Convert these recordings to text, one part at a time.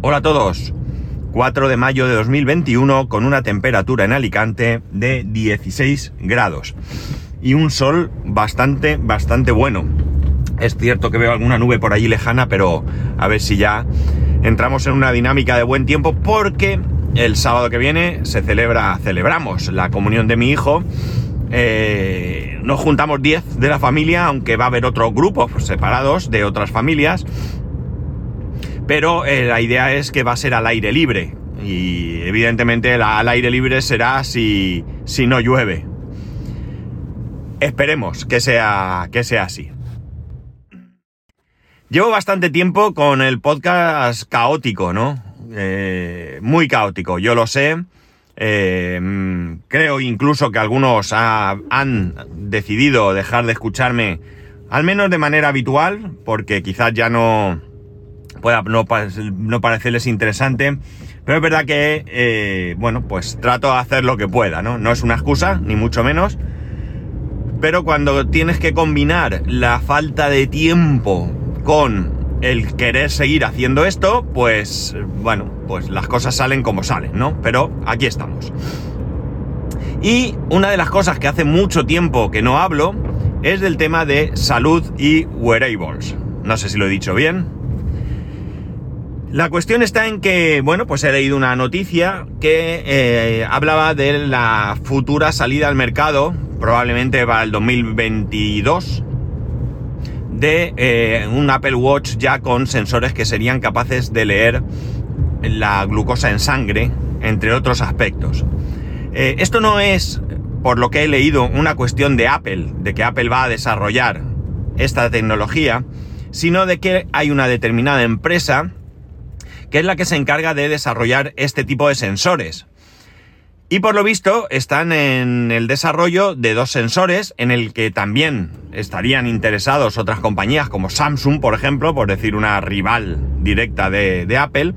Hola a todos. 4 de mayo de 2021 con una temperatura en Alicante de 16 grados y un sol bastante, bastante bueno. Es cierto que veo alguna nube por allí lejana, pero a ver si ya entramos en una dinámica de buen tiempo porque el sábado que viene se celebra, celebramos la comunión de mi hijo. Eh, nos juntamos 10 de la familia, aunque va a haber otros grupos separados de otras familias pero eh, la idea es que va a ser al aire libre. Y evidentemente al aire libre será si, si no llueve. Esperemos que sea, que sea así. Llevo bastante tiempo con el podcast caótico, ¿no? Eh, muy caótico, yo lo sé. Eh, creo incluso que algunos han decidido dejar de escucharme, al menos de manera habitual, porque quizás ya no, pueda no, no parecerles interesante, pero es verdad que, eh, bueno, pues trato de hacer lo que pueda, ¿no? No es una excusa, ni mucho menos, pero cuando tienes que combinar la falta de tiempo con el querer seguir haciendo esto, pues, bueno, pues las cosas salen como salen, ¿no? Pero aquí estamos. Y una de las cosas que hace mucho tiempo que no hablo es del tema de salud y wearables. No sé si lo he dicho bien, la cuestión está en que, bueno, pues he leído una noticia que eh, hablaba de la futura salida al mercado, probablemente para el 2022, de eh, un Apple Watch ya con sensores que serían capaces de leer la glucosa en sangre, entre otros aspectos. Eh, esto no es, por lo que he leído, una cuestión de Apple, de que Apple va a desarrollar esta tecnología, sino de que hay una determinada empresa que es la que se encarga de desarrollar este tipo de sensores. Y por lo visto están en el desarrollo de dos sensores en el que también estarían interesados otras compañías como Samsung, por ejemplo, por decir una rival directa de, Apple.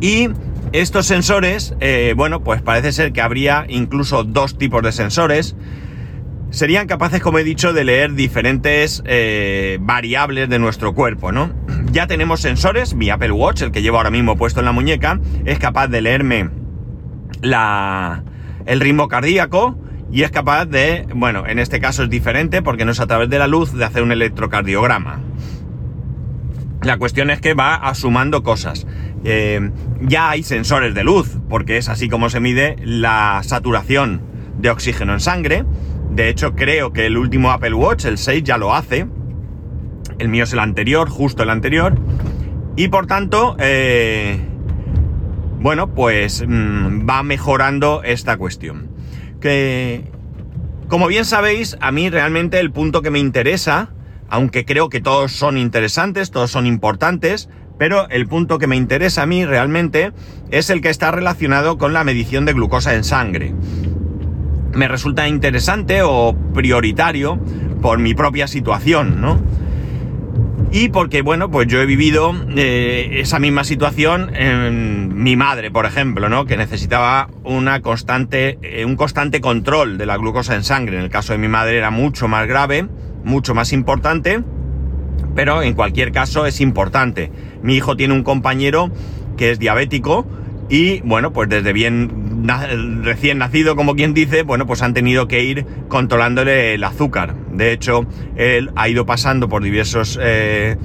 Y estos sensores, eh, bueno, pues parece ser que habría incluso dos tipos de sensores serían capaces, como he dicho, de leer diferentes eh, variables de nuestro cuerpo, ¿no? Ya tenemos sensores, mi Apple Watch, el que llevo ahora mismo puesto en la muñeca, es capaz de leerme la, el ritmo cardíaco y es capaz de, bueno, en este caso es diferente porque no es a través de la luz, de hacer un electrocardiograma. La cuestión es que va asumando cosas. Eh, ya hay sensores de luz, porque es así como se mide la saturación de oxígeno en sangre de hecho, creo que el último Apple Watch, el 6, ya lo hace. El mío es el anterior, justo el anterior. Y por tanto, eh, bueno, pues mm, va mejorando esta cuestión. Que, como bien sabéis, a mí realmente el punto que me interesa, aunque creo que todos son interesantes, todos son importantes, pero el punto que me interesa a mí realmente es el que está relacionado con la medición de glucosa en sangre me resulta interesante o prioritario por mi propia situación, ¿no? Y porque, bueno, pues yo he vivido eh, esa misma situación en mi madre, por ejemplo, ¿no? Que necesitaba una constante, eh, un constante control de la glucosa en sangre. En el caso de mi madre era mucho más grave, mucho más importante, pero en cualquier caso es importante. Mi hijo tiene un compañero que es diabético y, bueno, pues desde bien recién nacido, como quien dice, bueno, pues han tenido que ir controlándole el azúcar. De hecho, él ha ido pasando por diversos eh,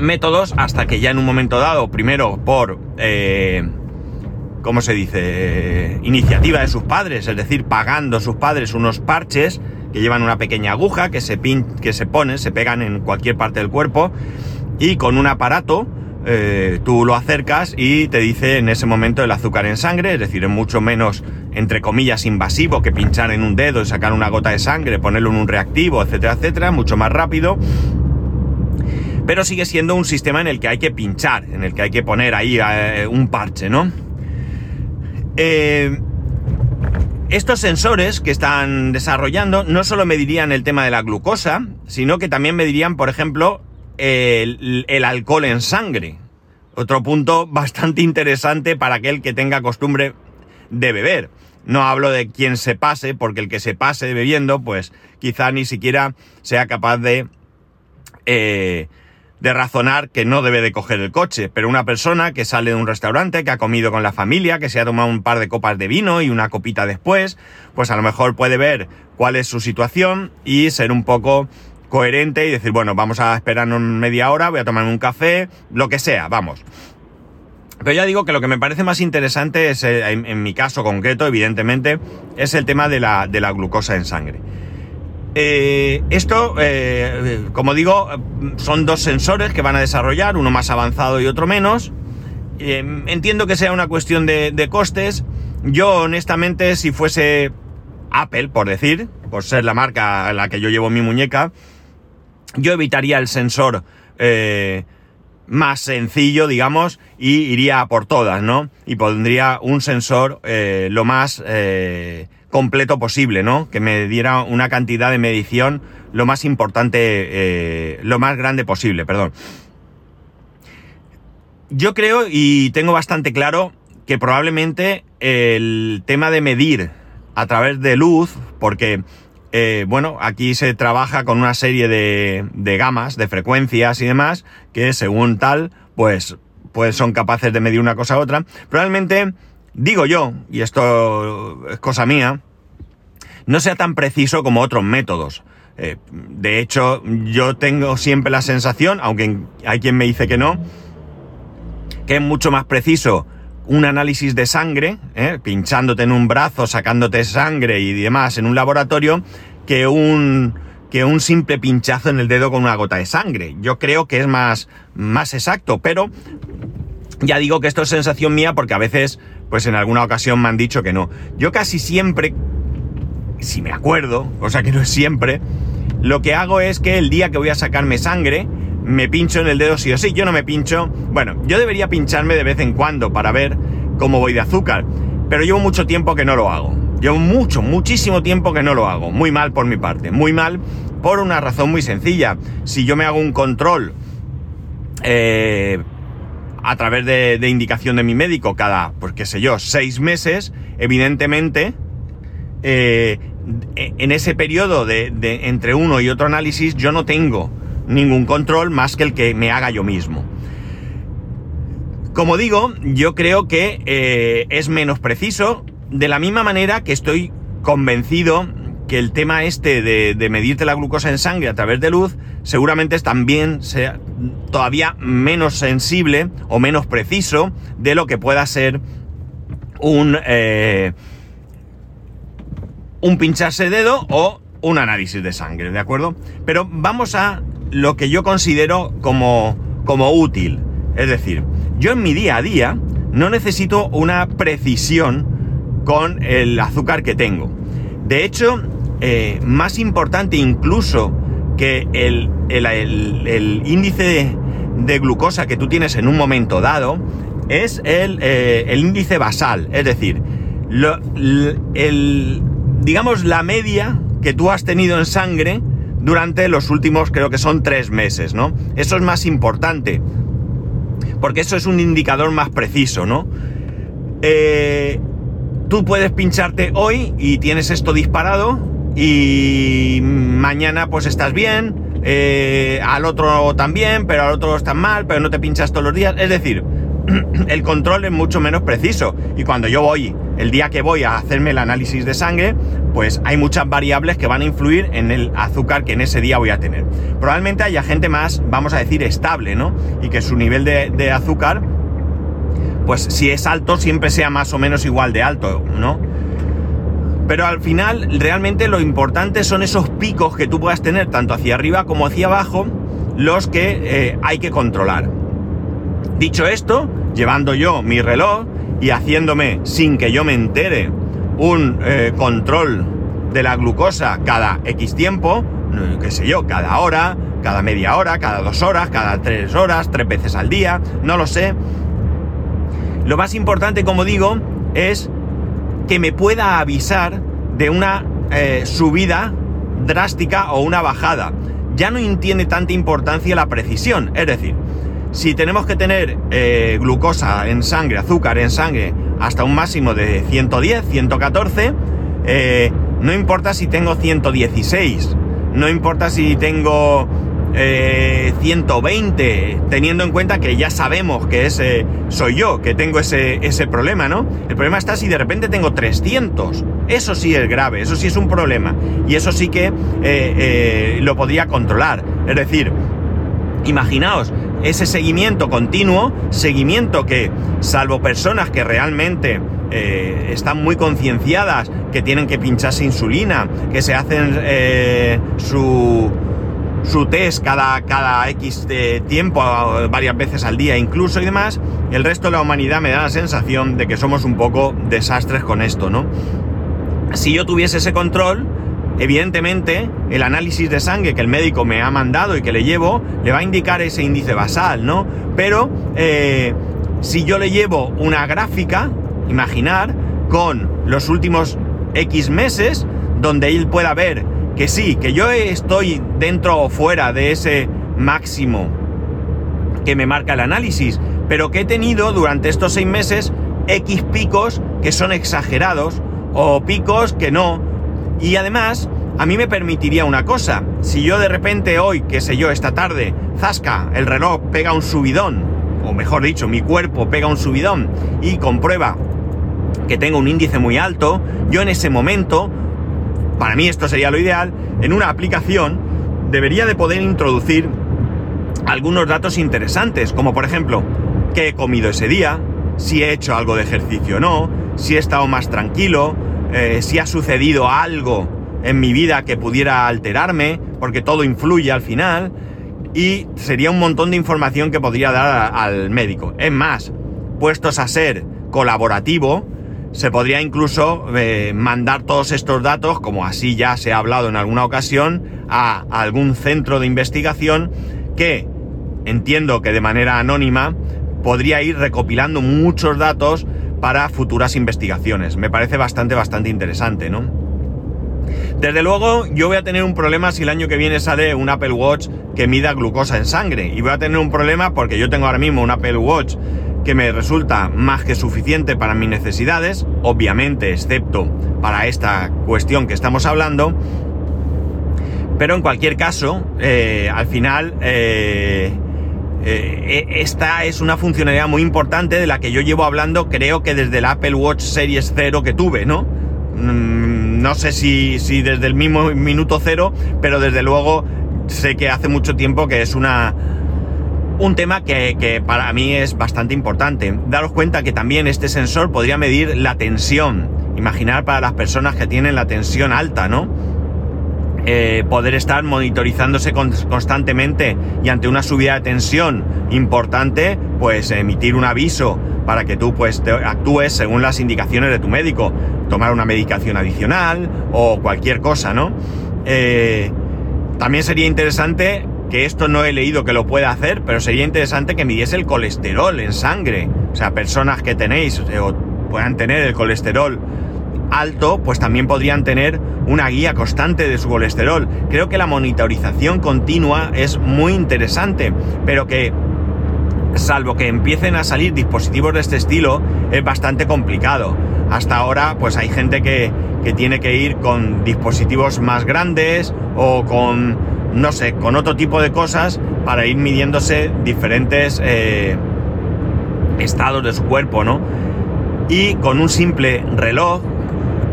métodos hasta que ya en un momento dado, primero por, eh, ¿cómo se dice? iniciativa de sus padres, es decir, pagando sus padres unos parches que llevan una pequeña aguja que se, pin que se ponen, se pegan en cualquier parte del cuerpo y con un aparato eh, tú lo acercas y te dice en ese momento el azúcar en sangre, es decir, es mucho menos, entre comillas, invasivo que pinchar en un dedo y sacar una gota de sangre, ponerlo en un reactivo, etcétera, etcétera, mucho más rápido. Pero sigue siendo un sistema en el que hay que pinchar, en el que hay que poner ahí eh, un parche, ¿no? Eh, estos sensores que están desarrollando no solo medirían el tema de la glucosa, sino que también medirían, por ejemplo, el, alcohol en sangre. Otro punto bastante interesante para aquel que tenga costumbre de beber. No hablo de quien se pase, porque el que se pase bebiendo, pues quizá ni siquiera sea capaz de, eh, de razonar que no debe de coger el coche, pero una persona que sale de un restaurante, que ha comido con la familia, que se ha tomado un par de copas de vino y una copita después, pues a lo mejor puede ver cuál es su situación y ser un poco coherente y decir, bueno, vamos a esperarnos media hora, voy a tomarme un café, lo que sea, vamos. Pero ya digo que lo que me parece más interesante es, eh, en, mi caso concreto, evidentemente, es el tema de la, de la glucosa en sangre. Eh, esto, eh, como digo, son dos sensores que van a desarrollar, uno más avanzado y otro menos. entiendo que sea una cuestión de, costes. Yo, honestamente, si fuese Apple, por decir, por ser la marca en la que yo llevo mi muñeca, yo evitaría el sensor más sencillo, digamos, y iría por todas, ¿no? Y pondría un sensor eh, lo más eh, completo posible, ¿no? Que me diera una cantidad de medición lo más importante, eh, lo más grande posible, perdón. Yo creo y tengo bastante claro que probablemente el tema de medir a través de luz, porque eh, bueno, aquí se trabaja con una serie de, de, gamas, de frecuencias y demás, que según tal, pues, pues son capaces de medir una cosa u otra. Probablemente, digo yo, y esto es cosa mía, no sea tan preciso como otros métodos. Eh, de hecho, yo tengo siempre la sensación, aunque hay quien me dice que no, que es mucho más preciso un análisis de sangre, ¿eh? pinchándote en un brazo, sacándote sangre y demás en un laboratorio, que un, que un simple pinchazo en el dedo con una gota de sangre. Yo creo que es más, más exacto, pero ya digo que esto es sensación mía porque a veces, pues en alguna ocasión me han dicho que no. Yo casi siempre, si me acuerdo, cosa que no es siempre, lo que hago es que el día que voy a sacarme sangre, me pincho en el dedo sí o sí. Yo no me pincho. Bueno, yo debería pincharme de vez en cuando para ver cómo voy de azúcar. Pero llevo mucho tiempo que no lo hago. Llevo mucho, muchísimo tiempo que no lo hago. Muy mal por mi parte. Muy mal por una razón muy sencilla. Si yo me hago un control eh, a través de, indicación de mi médico cada, pues qué sé yo, seis meses, evidentemente, eh, en ese periodo de, entre uno y otro análisis yo no tengo ningún control más que el que me haga yo mismo. Como digo, yo creo que eh, es menos preciso, de la misma manera que estoy convencido que el tema este de, medirte la glucosa en sangre a través de luz seguramente también sea todavía menos sensible o menos preciso de lo que pueda ser un, eh, un pincharse dedo o un análisis de sangre, ¿de acuerdo? Pero vamos a lo que yo considero como, como útil. Es decir, yo en mi día a día no necesito una precisión con el azúcar que tengo. De hecho, eh, más importante incluso que el, índice de, glucosa que tú tienes en un momento dado es el, eh, índice basal, es decir, digamos la media que tú has tenido en sangre durante los últimos, creo que son tres meses, ¿no? Eso es más importante, porque eso es un indicador más preciso, ¿no? Eh, tú puedes pincharte hoy y tienes esto disparado y mañana pues estás bien, eh, al otro también, pero al otro estás mal, pero no te pinchas todos los días. Es decir, el control es mucho menos preciso. Y cuando yo voy, el día que voy a hacerme el análisis de sangre, pues hay muchas variables que van a influir en el azúcar que en ese día voy a tener. Probablemente haya gente más, vamos a decir, estable, ¿no? Y que su nivel de, azúcar, pues si es alto, siempre sea más o menos igual de alto, ¿no? Pero al final, realmente lo importante son esos picos que tú puedas tener, tanto hacia arriba como hacia abajo, los que eh, hay que controlar. Dicho esto, llevando yo mi reloj y haciéndome, sin que yo me entere, un eh, control de la glucosa cada X tiempo, qué sé yo, cada hora, cada media hora, cada dos horas, cada tres horas, tres veces al día, no lo sé. Lo más importante, como digo, es que me pueda avisar de una eh, subida drástica o una bajada. Ya no tiene tanta importancia la precisión, es decir, si tenemos que tener eh, glucosa en sangre, azúcar en sangre, hasta un máximo de 110, 114, eh, no importa si tengo 116, no importa si tengo 120, teniendo en cuenta que ya sabemos que ese soy yo, que tengo ese, ese problema, ¿no? El problema está si de repente tengo 300. Eso sí es grave, eso sí es un problema. Y eso sí que lo podría controlar. Es decir, imaginaos ese seguimiento continuo, seguimiento que, salvo personas que realmente eh, están muy concienciadas, que tienen que pincharse insulina, que se hacen eh, su, su test cada, cada X de tiempo, varias veces al día incluso y demás, el resto de la humanidad me da la sensación de que somos un poco desastres con esto, ¿no? Si yo tuviese ese control, Evidentemente, el análisis de sangre que el médico me ha mandado y que le llevo, le va a indicar ese índice basal, ¿no? Pero eh, si yo le llevo una gráfica, imaginar, con los últimos X meses, donde él pueda ver que sí, que yo estoy dentro o fuera de ese máximo que me marca el análisis, pero que he tenido durante estos seis meses X picos que son exagerados o picos que no, y además, a mí me permitiría una cosa. Si yo de repente hoy, qué sé yo, esta tarde, zasca, el reloj pega un subidón, o mejor dicho, mi cuerpo pega un subidón y comprueba que tengo un índice muy alto, yo en ese momento, para mí esto sería lo ideal, en una aplicación debería de poder introducir algunos datos interesantes, como por ejemplo, qué he comido ese día, si he hecho algo de ejercicio o no, si he estado más tranquilo, eh, si ha sucedido algo en mi vida que pudiera alterarme, porque todo influye al final, y sería un montón de información que podría dar al médico. Es más, puestos a ser colaborativo, se podría incluso eh, mandar todos estos datos, como así ya se ha hablado en alguna ocasión, a algún centro de investigación que, entiendo que de manera anónima, podría ir recopilando muchos datos para futuras investigaciones. Me parece bastante, bastante interesante, ¿no? Desde luego, yo voy a tener un problema si el año que viene sale un Apple Watch que mida glucosa en sangre. Y voy a tener un problema porque yo tengo ahora mismo un Apple Watch que me resulta más que suficiente para mis necesidades, obviamente, excepto para esta cuestión que estamos hablando. Pero en cualquier caso, eh, al final, eh, eh, e, esta es una funcionalidad muy importante de la que yo llevo hablando creo que desde el Apple Watch Series 0 que tuve, ¿no? Mm, no sé si, si desde el mismo minuto cero, pero desde luego sé que hace mucho tiempo que es una, un tema que, que, para mí es bastante importante. Daros cuenta que también este sensor podría medir la tensión. Imaginar para las personas que tienen la tensión alta, ¿no? Eh, poder estar monitorizándose constantemente y ante una subida de tensión importante, pues emitir un aviso para que tú pues actúes según las indicaciones de tu médico, tomar una medicación adicional o cualquier cosa, ¿no? Eh, también sería interesante que esto no he leído que lo pueda hacer, pero sería interesante que midiese el colesterol en sangre. O sea, personas que tenéis o puedan tener el colesterol alto, pues también podrían tener una guía constante de su colesterol. Creo que la monitorización continua es muy interesante, pero que salvo que empiecen a salir dispositivos de este estilo, es bastante complicado. Hasta ahora, pues hay gente que, tiene que ir con dispositivos más grandes o con, no sé, con otro tipo de cosas para ir midiéndose diferentes eh, estados de su cuerpo, ¿no? Y con un simple reloj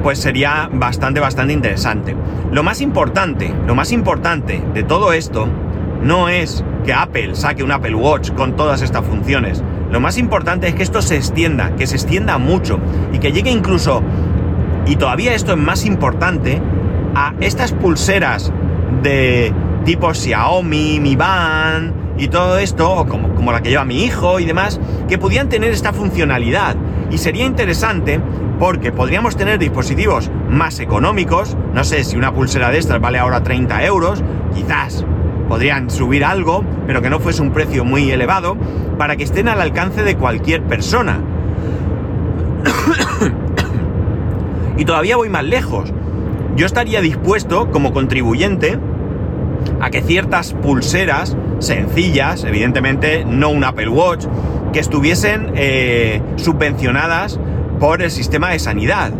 pues sería bastante, bastante interesante. Lo más importante, lo más importante de todo esto no es que Apple saque un Apple Watch con todas estas funciones. Lo más importante es que esto se extienda, que se extienda mucho y que llegue incluso, y todavía esto es más importante, a estas pulseras de tipo Xiaomi, Mi Band y todo esto, como, como la que lleva mi hijo y demás, que pudieran tener esta funcionalidad. Y sería interesante porque podríamos tener dispositivos más económicos, no sé si una pulsera de estas vale ahora 30 euros, quizás podrían subir algo, pero que no fuese un precio muy elevado, para que estén al alcance de cualquier persona. y todavía voy más lejos. Yo estaría dispuesto, como contribuyente, a que ciertas pulseras sencillas, evidentemente no un Apple Watch, que estuviesen eh, subvencionadas por el sistema de sanidad.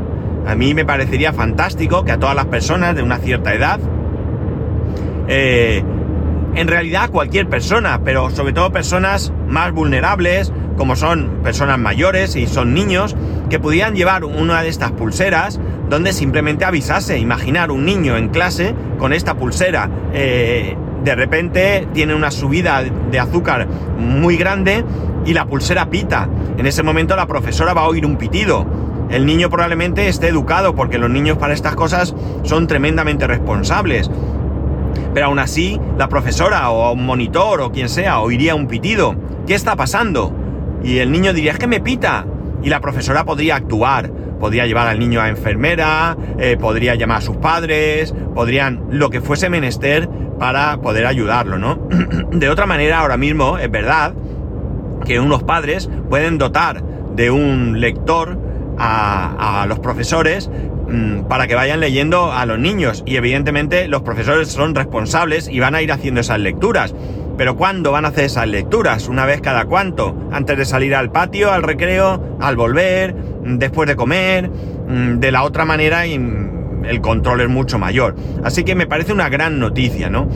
A mí me parecería fantástico que a todas las personas de una cierta edad eh, en realidad cualquier persona, pero sobre todo personas más vulnerables, como son personas mayores y son niños, que pudieran llevar una de estas pulseras donde simplemente avisase. Imaginar un niño en clase con esta pulsera. Eh, de repente tiene una subida de azúcar muy grande y la pulsera pita. En ese momento la profesora va a oír un pitido. El niño probablemente esté educado porque los niños para estas cosas son tremendamente responsables. Pero aún así, la profesora o un monitor o quien sea oiría un pitido. ¿Qué está pasando? Y el niño diría, es que me pita. Y la profesora podría actuar. Podría llevar al niño a enfermera, eh, podría llamar a sus padres, podrían lo que fuese menester para poder ayudarlo, ¿no? de otra manera, ahora mismo es verdad que unos padres pueden dotar de un lector a, los profesores Mm, para que vayan leyendo a los niños. Y evidentemente los profesores son responsables y van a ir haciendo esas lecturas. Pero ¿cuándo van a hacer esas lecturas? ¿Una vez cada cuánto? ¿Antes de salir al patio, al recreo, al volver, mm, después de comer? Mm, de la otra manera el control es mucho mayor. Así que me parece una gran noticia, ¿no?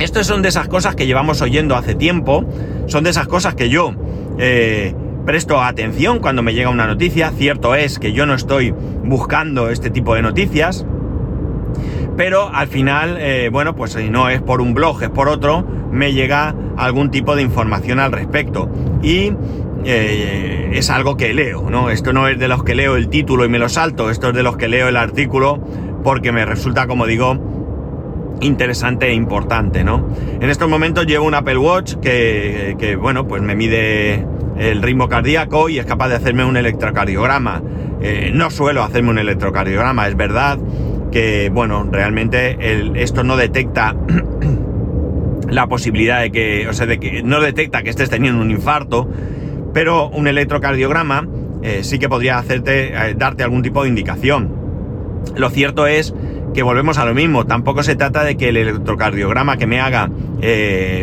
Estas son de esas cosas que llevamos oyendo hace tiempo, son de esas cosas que yo eh, presto atención cuando me llega una noticia. Cierto es que yo no estoy buscando este tipo de noticias, pero al final, eh, bueno, pues si no es por un blog, es por otro, me llega algún tipo de información al respecto. Y eh, es algo que leo, ¿no? Esto no es de los que leo el título y me lo salto, esto es de los que leo el artículo porque me resulta, como digo, interesante e importante, ¿no? En estos momentos llevo un Apple Watch que, que bueno, pues me mide el ritmo cardíaco y es capaz de hacerme un electrocardiograma. Eh, no suelo hacerme un electrocardiograma, es verdad que, bueno, realmente esto no detecta la posibilidad de que, o sea, de que no detecta que estés teniendo un infarto, pero un electrocardiograma eh, sí que podría hacerte, eh, darte algún tipo de indicación. Lo cierto es que volvemos a lo mismo, tampoco se trata de que el electrocardiograma que me haga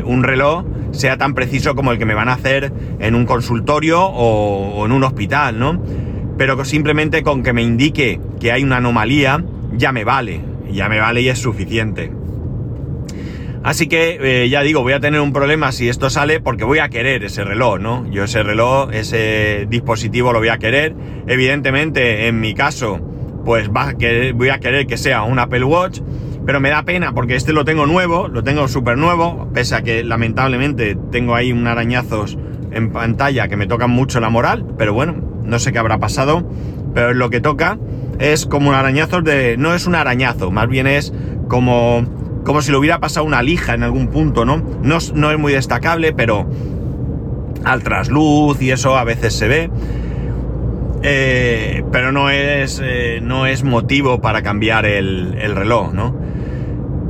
un reloj sea tan preciso como el que me van a hacer en un consultorio o, en un hospital, ¿no? Pero simplemente con que me indique que hay una anomalía, ya me vale, ya me vale y es suficiente. Así que eh, ya digo, voy a tener un problema si esto sale porque voy a querer ese reloj, ¿no? Yo ese reloj, ese dispositivo lo voy a querer. Evidentemente, en mi caso, pues va voy a querer que sea un Apple Watch pero me da pena porque este lo tengo nuevo, lo tengo súper nuevo, pese a que lamentablemente tengo ahí un arañazos en pantalla que me tocan mucho la moral, pero bueno, no sé qué habrá pasado, pero lo que toca es como un arañazo de... no es un arañazo, más bien es como, como si le hubiera pasado una lija en algún punto, ¿no? No, no es muy destacable, pero al trasluz y eso a veces se ve. Eh, pero no es, eh, no es motivo para cambiar el, el reloj, ¿no?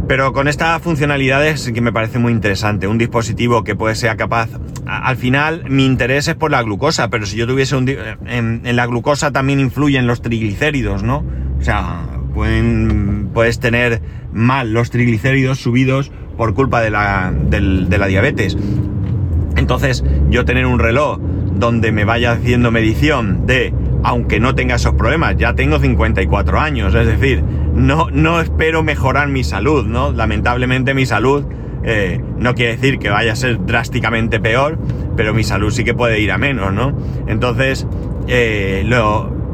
Pero con estas funcionalidades que me parece muy interesante. Un dispositivo que puede ser capaz. Al final, mi interés es por la glucosa, pero si yo tuviese un. En, la glucosa también influyen los triglicéridos, ¿no? O sea, pueden, puedes tener mal los triglicéridos subidos por culpa de la, de la diabetes. Entonces, yo tener un reloj donde me vaya haciendo medición de, aunque no tenga esos problemas, ya tengo 54 años, es decir, no, no espero mejorar mi salud, ¿no? Lamentablemente mi salud eh, no quiere decir que vaya a ser drásticamente peor, pero mi salud sí que puede ir a menos, ¿no? Entonces, eh,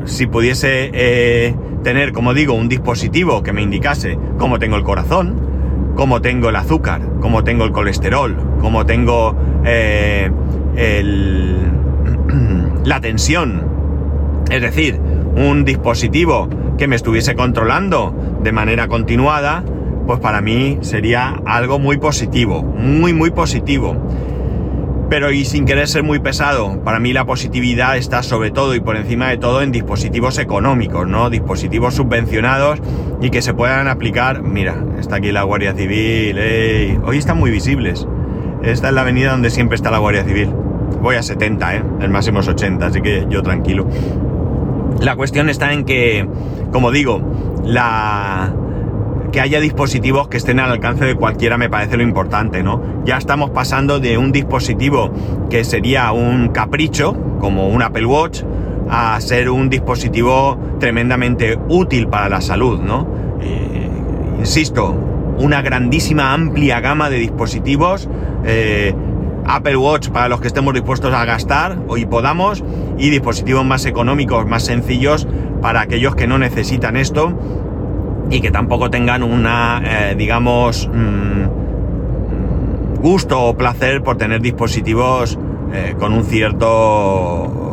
si pudiese eh, tener, como digo, un dispositivo que me indicase cómo tengo el corazón, cómo tengo el azúcar, cómo tengo el colesterol, cómo tengo la tensión, es decir, un dispositivo que me estuviese controlando de manera continuada, pues para mí sería algo muy positivo, muy, muy positivo. Pero y sin querer ser muy pesado, para mí la positividad está sobre todo y por encima de todo en dispositivos económicos, ¿no? Dispositivos subvencionados y que se puedan aplicar. Mira, está aquí la Guardia Civil, hoy están muy visibles. Esta es la avenida donde siempre está la Guardia Civil. Voy a 70, ¿eh? El máximo es 80, así que yo tranquilo. La cuestión está en que, como digo, que haya dispositivos que estén al alcance de cualquiera me parece lo importante, ¿no? Ya estamos pasando de un dispositivo que sería un capricho, como un Apple Watch, a ser un dispositivo tremendamente útil para la salud, ¿no? Eh, insisto, una grandísima, amplia gama de dispositivos. Eh, Apple Watch para los que estemos dispuestos a gastar y podamos, y dispositivos más económicos, más sencillos para aquellos que no necesitan esto y que tampoco tengan una, eh, digamos, mm, gusto o placer por tener dispositivos eh, con un cierto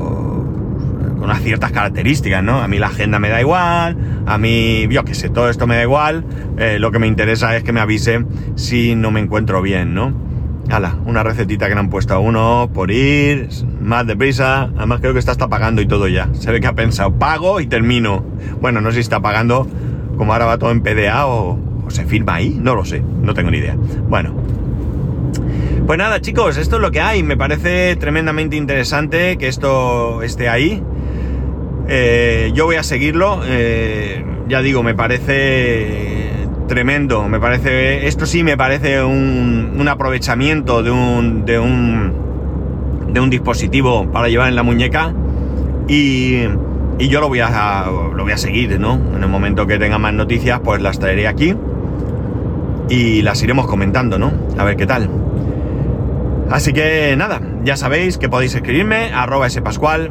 con unas ciertas características, ¿no? A mí la agenda me da igual, a mí, yo qué sé, todo esto me da igual, eh, lo que me interesa es que me avise si no me encuentro bien, ¿no? Hala, una recetita que le han puesto a uno por ir, más deprisa, además creo que está hasta pagando y todo ya, se ve que ha pensado, pago y termino. Bueno, no sé si está pagando, como ahora va todo en PDA o, se firma ahí, no lo sé, no tengo ni idea. Bueno, pues nada, chicos, esto es lo que hay. Me parece tremendamente interesante que esto esté ahí. Eh, yo voy a seguirlo. Eh, ya digo, me parece tremendo. Me parece. Esto sí me parece un, aprovechamiento de un. de un. de un dispositivo para llevar en la muñeca. Y. Y yo lo voy a. lo voy a seguir, ¿no? En el momento que tenga más noticias, pues las traeré aquí. Y las iremos comentando, ¿no? A ver qué tal. Así que nada, ya sabéis que podéis escribirme arroba spascual,